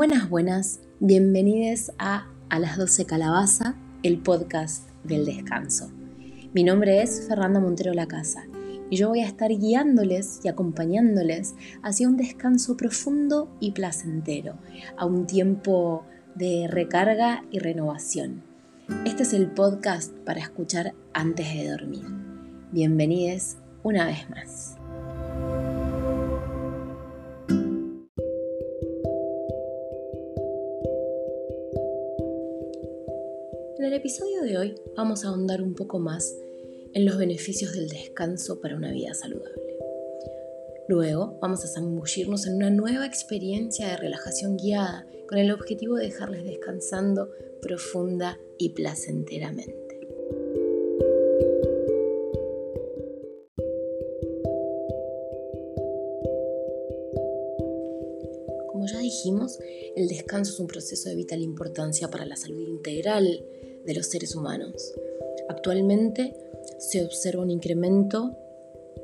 Buenas, buenas, bienvenidos a A las 12 Calabaza, el podcast del descanso. Mi nombre es Fernanda Montero La Casa y yo voy a estar guiándoles y acompañándoles hacia un descanso profundo y placentero, a un tiempo de recarga y renovación. Este es el podcast para escuchar antes de dormir. Bienvenidos una vez más. En el episodio de hoy vamos a ahondar un poco más en los beneficios del descanso para una vida saludable. Luego vamos a zambullirnos en una nueva experiencia de relajación guiada con el objetivo de dejarles descansando profunda y placenteramente. Como ya dijimos, el descanso es un proceso de vital importancia para la salud integral de los seres humanos. Actualmente se observa un incremento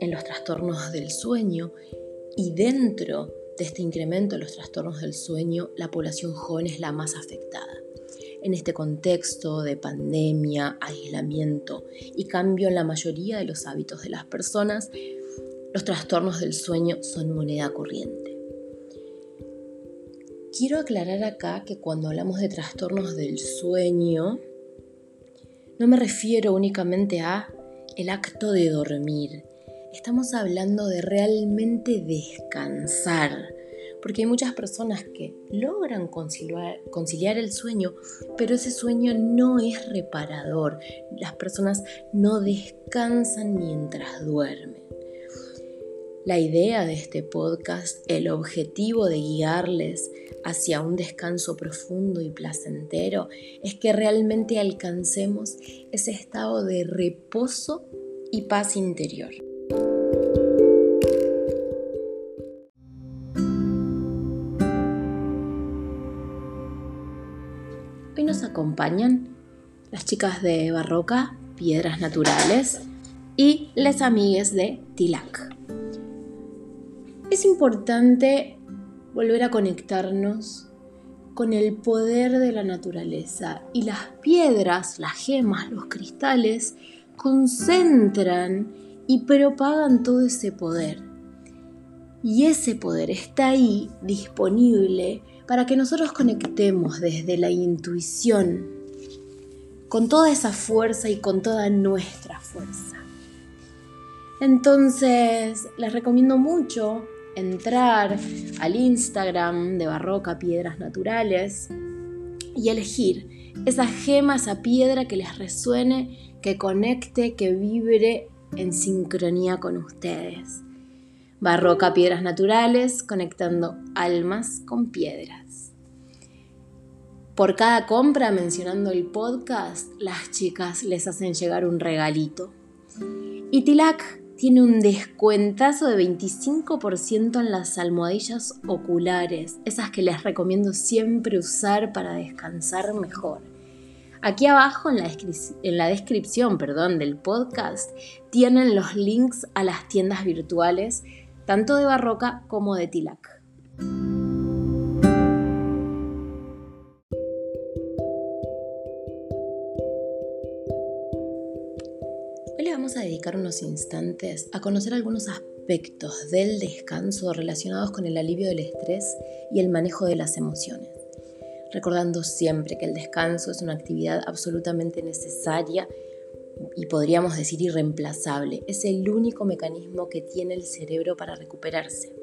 en los trastornos del sueño y dentro de este incremento de los trastornos del sueño, la población joven es la más afectada. En este contexto de pandemia, aislamiento y cambio en la mayoría de los hábitos de las personas, los trastornos del sueño son moneda corriente. Quiero aclarar acá que cuando hablamos de trastornos del sueño, no me refiero únicamente a el acto de dormir. Estamos hablando de realmente descansar, porque hay muchas personas que logran conciliar, el sueño, pero ese sueño no es reparador. Las personas no descansan mientras duermen. La idea de este podcast, el objetivo de guiarles hacia un descanso profundo y placentero, es que realmente alcancemos ese estado de reposo y paz interior. nos acompañan las chicas de Barroca, Piedras Naturales y las amigues de Tilac. Es importante volver a conectarnos con el poder de la naturaleza y las piedras, las gemas, los cristales concentran y propagan todo ese poder. Y ese poder está ahí disponible para que nosotros conectemos desde la intuición con toda esa fuerza y con toda nuestra fuerza. Entonces, les recomiendo mucho entrar al Instagram de Barroca Piedras Naturales y elegir esa gema, esa piedra que les resuene, que conecte, que vibre en sincronía con ustedes. Barroca Piedras Naturales, conectando almas con piedras. Por cada compra mencionando el podcast, las chicas les hacen llegar un regalito. Y tiene un descuentazo de 25% en las almohadillas oculares, esas que les recomiendo siempre usar para descansar mejor. Aquí abajo en la, descripción perdón, del podcast tienen los links a las tiendas virtuales tanto de Barroca como de Tilac. A dedicar unos instantes a conocer algunos aspectos del descanso relacionados con el alivio del estrés y el manejo de las emociones recordando siempre que el descanso es una actividad absolutamente necesaria y podríamos decir irreemplazable. Es el único mecanismo que tiene el cerebro para recuperarse.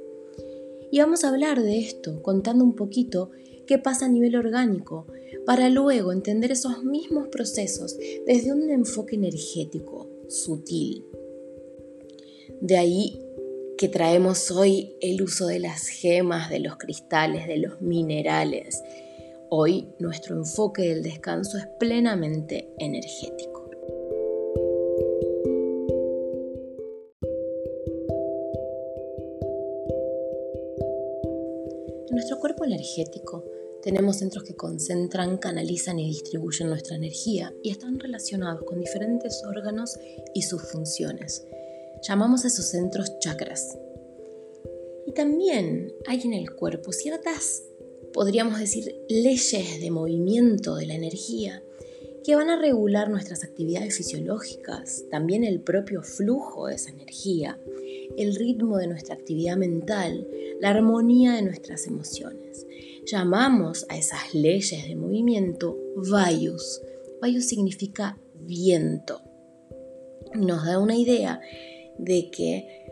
Y vamos a hablar de esto, contando un poquito qué pasa a nivel orgánico, para luego entender esos mismos procesos desde un enfoque energético, sutil. De ahí que traemos hoy el uso de las gemas, de los cristales, de los minerales. Hoy nuestro enfoque del descanso es plenamente energético. nuestro cuerpo energético tenemos centros que concentran, canalizan y distribuyen nuestra energía y están relacionados con diferentes órganos y sus funciones. Llamamos a esos centros chakras. Y también hay en el cuerpo ciertas podríamos decir, leyes de movimiento de la energía que van a regular nuestras actividades fisiológicas, también el propio flujo de esa energía, el ritmo de nuestra actividad mental, la armonía de nuestras emociones. Llamamos a esas leyes de movimiento Vayus. Vayus significa viento. Nos da una idea de que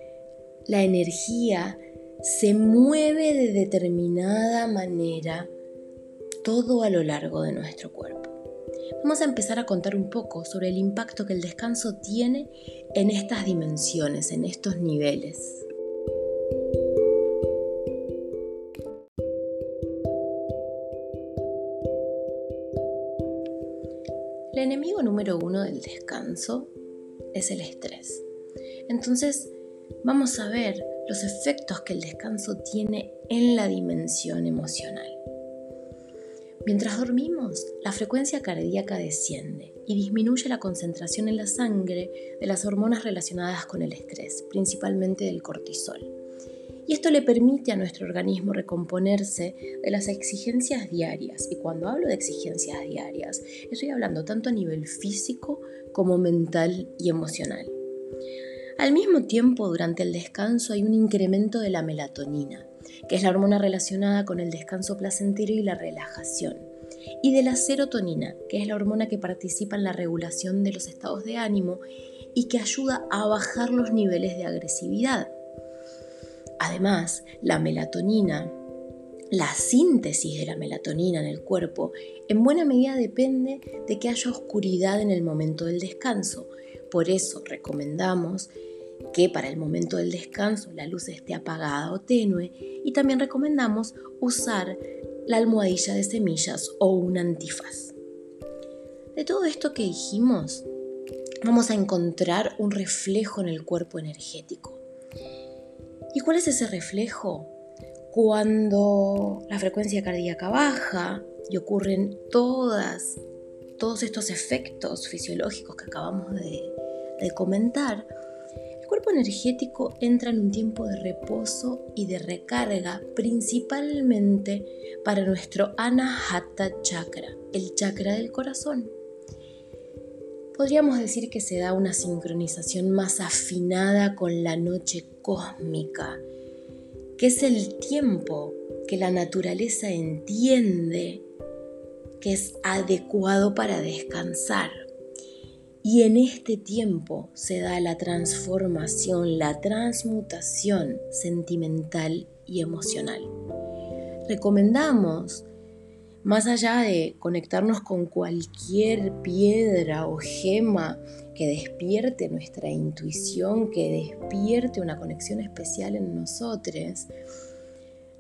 la energía se mueve de determinada manera todo a lo largo de nuestro cuerpo. Vamos a empezar a contar un poco sobre el impacto que el descanso tiene en estas dimensiones, en estos niveles. Número uno del descanso es el estrés. Entonces, vamos a ver los efectos que el descanso tiene en la dimensión emocional. Mientras dormimos, la frecuencia cardíaca desciende y disminuye la concentración en la sangre de las hormonas relacionadas con el estrés, principalmente del cortisol. Y esto le permite a nuestro organismo recomponerse de las exigencias diarias. Y cuando hablo de exigencias diarias, estoy hablando tanto a nivel físico como mental y emocional. Al mismo tiempo, durante el descanso hay un incremento de la melatonina, que es la hormona relacionada con el descanso placentero y la relajación, y de la serotonina, que es la hormona que participa en la regulación de los estados de ánimo y que ayuda a bajar los niveles de agresividad. Además, la melatonina, la síntesis de la melatonina en el cuerpo, en buena medida depende de que haya oscuridad en el momento del descanso. Por eso recomendamos que para el momento del descanso la luz esté apagada o tenue y también recomendamos usar la almohadilla de semillas o un antifaz. De todo esto que dijimos, vamos a encontrar un reflejo en el cuerpo energético. ¿Y cuál es ese reflejo? Cuando la frecuencia cardíaca baja y ocurren todos estos efectos fisiológicos que acabamos de, de comentar, el cuerpo energético entra en un tiempo de reposo y de recarga principalmente para nuestro Anahata Chakra, el chakra del corazón. Podríamos decir que se da una sincronización más afinada con la noche cósmica, que es el tiempo que la naturaleza entiende que es adecuado para descansar. Y en este tiempo se da la transformación, la transmutación sentimental y emocional. Recomendamos, más allá de conectarnos con cualquier piedra o gema que despierte nuestra intuición, que despierte una conexión especial en nosotros,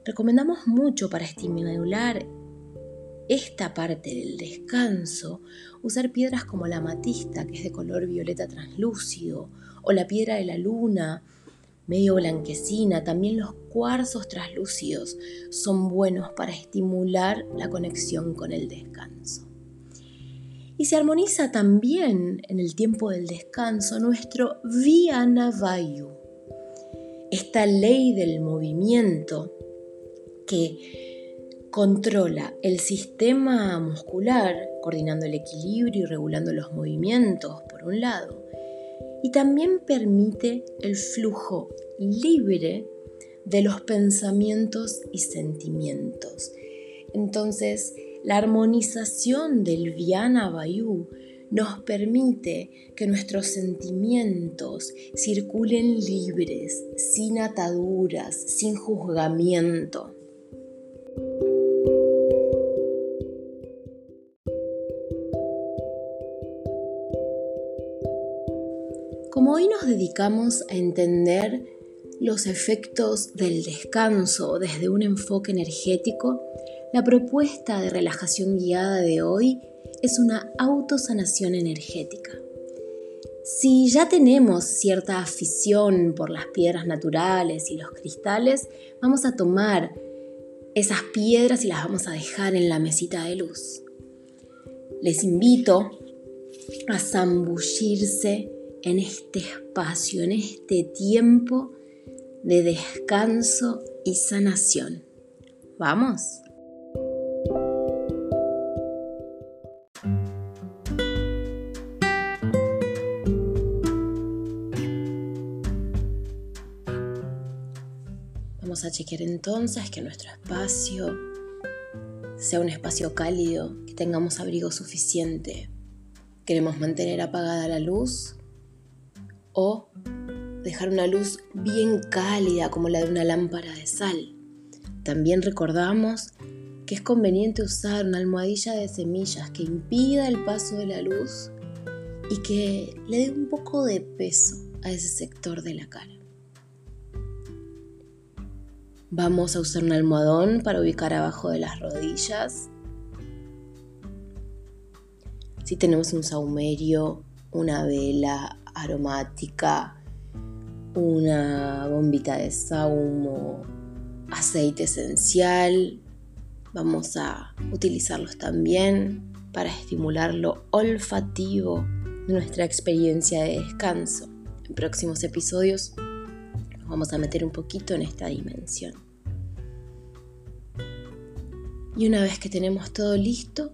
recomendamos mucho para estimular esta parte del descanso, usar piedras como la amatista, que es de color violeta translúcido, o la piedra de la luna, medio blanquecina, también los cuarzos translúcidos son buenos para estimular la conexión con el descanso. Y se armoniza también en el tiempo del descanso nuestro Vayu, esta ley del movimiento que Controla el sistema muscular, coordinando el equilibrio y regulando los movimientos, por un lado, y también permite el flujo libre de los pensamientos y sentimientos. Entonces, la armonización del Viana Vayu nos permite que nuestros sentimientos circulen libres, sin ataduras, sin juzgamiento. Hoy nos dedicamos a entender los efectos del descanso desde un enfoque energético, la propuesta de relajación guiada de hoy es una autosanación energética. Si ya tenemos cierta afición por las piedras naturales y los cristales, vamos a tomar esas piedras y las vamos a dejar en la mesita de luz. Les invito a zambullirse en este espacio, en este tiempo de descanso y sanación. ¿Vamos? Vamos a chequear entonces que nuestro espacio sea un espacio cálido, que tengamos abrigo suficiente. Queremos mantener apagada la luz o dejar una luz bien cálida como la de una lámpara de sal. También recordamos que es conveniente usar una almohadilla de semillas que impida el paso de la luz y que le dé un poco de peso a ese sector de la cara. Vamos a usar un almohadón para ubicar abajo de las rodillas. Si tenemos un saumerio, una vela aromática, una bombita de saumo, aceite esencial, vamos a utilizarlos también para estimular lo olfativo de nuestra experiencia de descanso. En próximos episodios vamos a meter un poquito en esta dimensión. Y una vez que tenemos todo listo,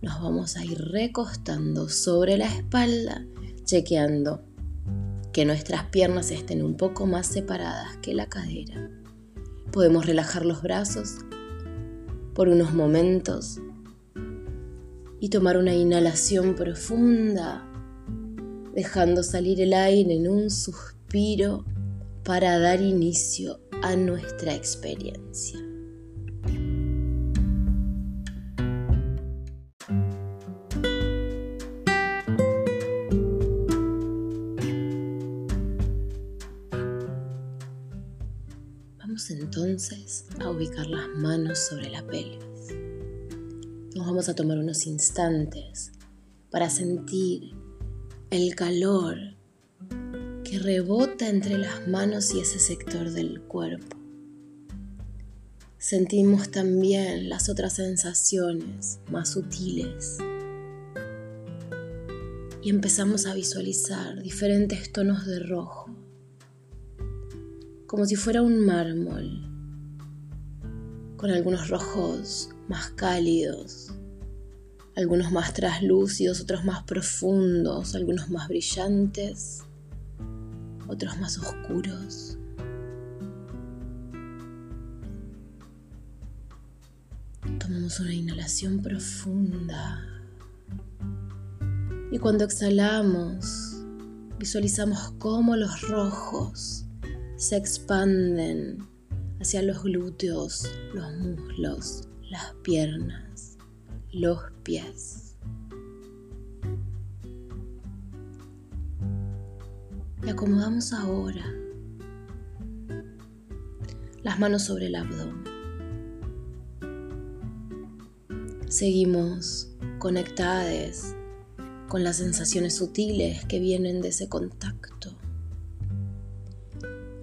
nos vamos a ir recostando sobre la espalda, chequeando que nuestras piernas estén un poco más separadas que la cadera. Podemos relajar los brazos por unos momentos y tomar una inhalación profunda, dejando salir el aire en un suspiro para dar inicio a nuestra experiencia. Entonces a ubicar las manos sobre la pelvis. Nos vamos a tomar unos instantes para sentir el calor que rebota entre las manos y ese sector del cuerpo. Sentimos también las otras sensaciones más sutiles y empezamos a visualizar diferentes tonos de rojo, como si fuera un mármol, con algunos rojos más cálidos, algunos más traslúcidos, otros más profundos, algunos más brillantes otros más oscuros. Tomamos una inhalación profunda y cuando exhalamos visualizamos cómo los rojos se expanden hacia los glúteos, los muslos, las piernas, los pies. Y acomodamos ahora las manos sobre el abdomen. Seguimos conectadas con las sensaciones sutiles que vienen de ese contacto.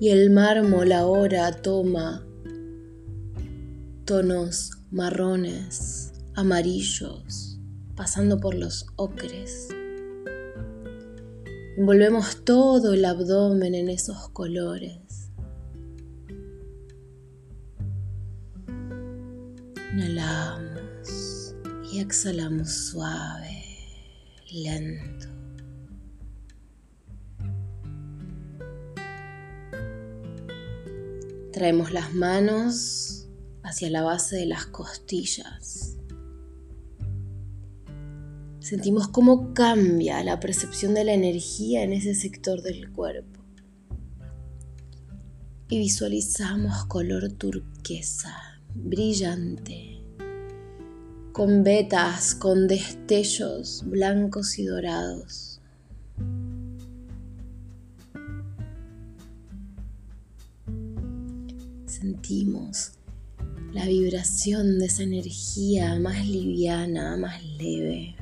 Y el mármol ahora toma tonos marrones, amarillos, pasando por los ocres. Envolvemos todo el abdomen en esos colores. Inhalamos y exhalamos suave, lento. Traemos las manos hacia la base de las costillas. Sentimos cómo cambia la percepción de la energía en ese sector del cuerpo. Y visualizamos color turquesa, brillante, con vetas, con destellos blancos y dorados. Sentimos la vibración de esa energía más liviana, más leve.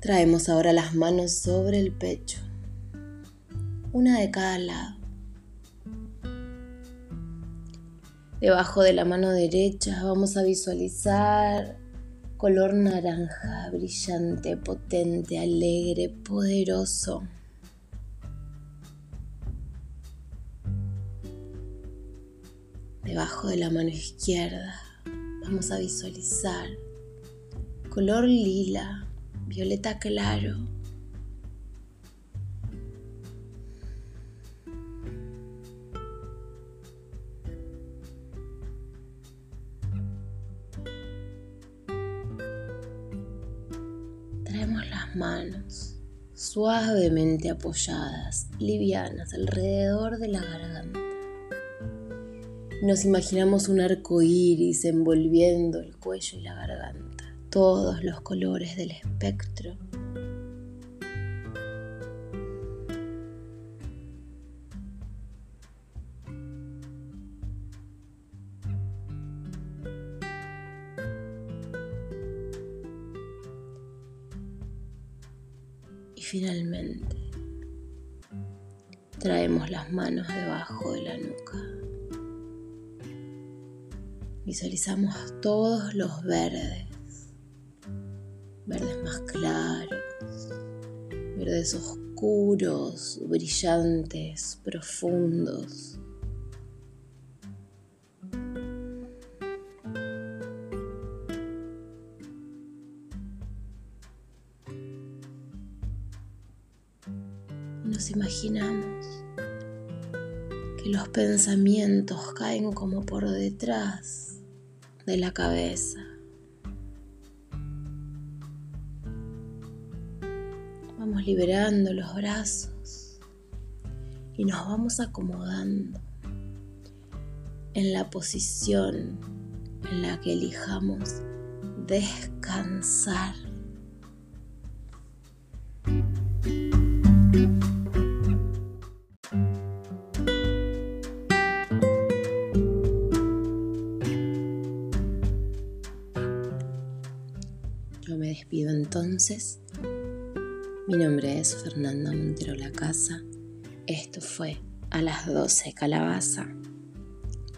Traemos ahora las manos sobre el pecho, una de cada lado. Debajo de la mano derecha vamos a visualizar color naranja, brillante, potente, alegre, poderoso. debajo de la mano izquierda. Vamos a visualizar color lila, violeta claro. Traemos las manos suavemente apoyadas, livianas, alrededor de la garganta. Nos imaginamos un arco iris envolviendo el cuello y la garganta, todos los colores del espectro finalmente traemos las manos debajo de la nuca. Visualizamos todos los verdes, verdes más claros, verdes oscuros, brillantes, profundos. nos imaginamos que los pensamientos caen como por detrás de la cabeza. Vamos liberando los brazos y nos vamos acomodando en la posición en la que elijamos descansar. Entonces. Mi nombre es Fernanda Montero La Casa. Esto fue A las 12 Calabaza,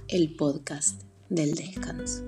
el podcast del descanso.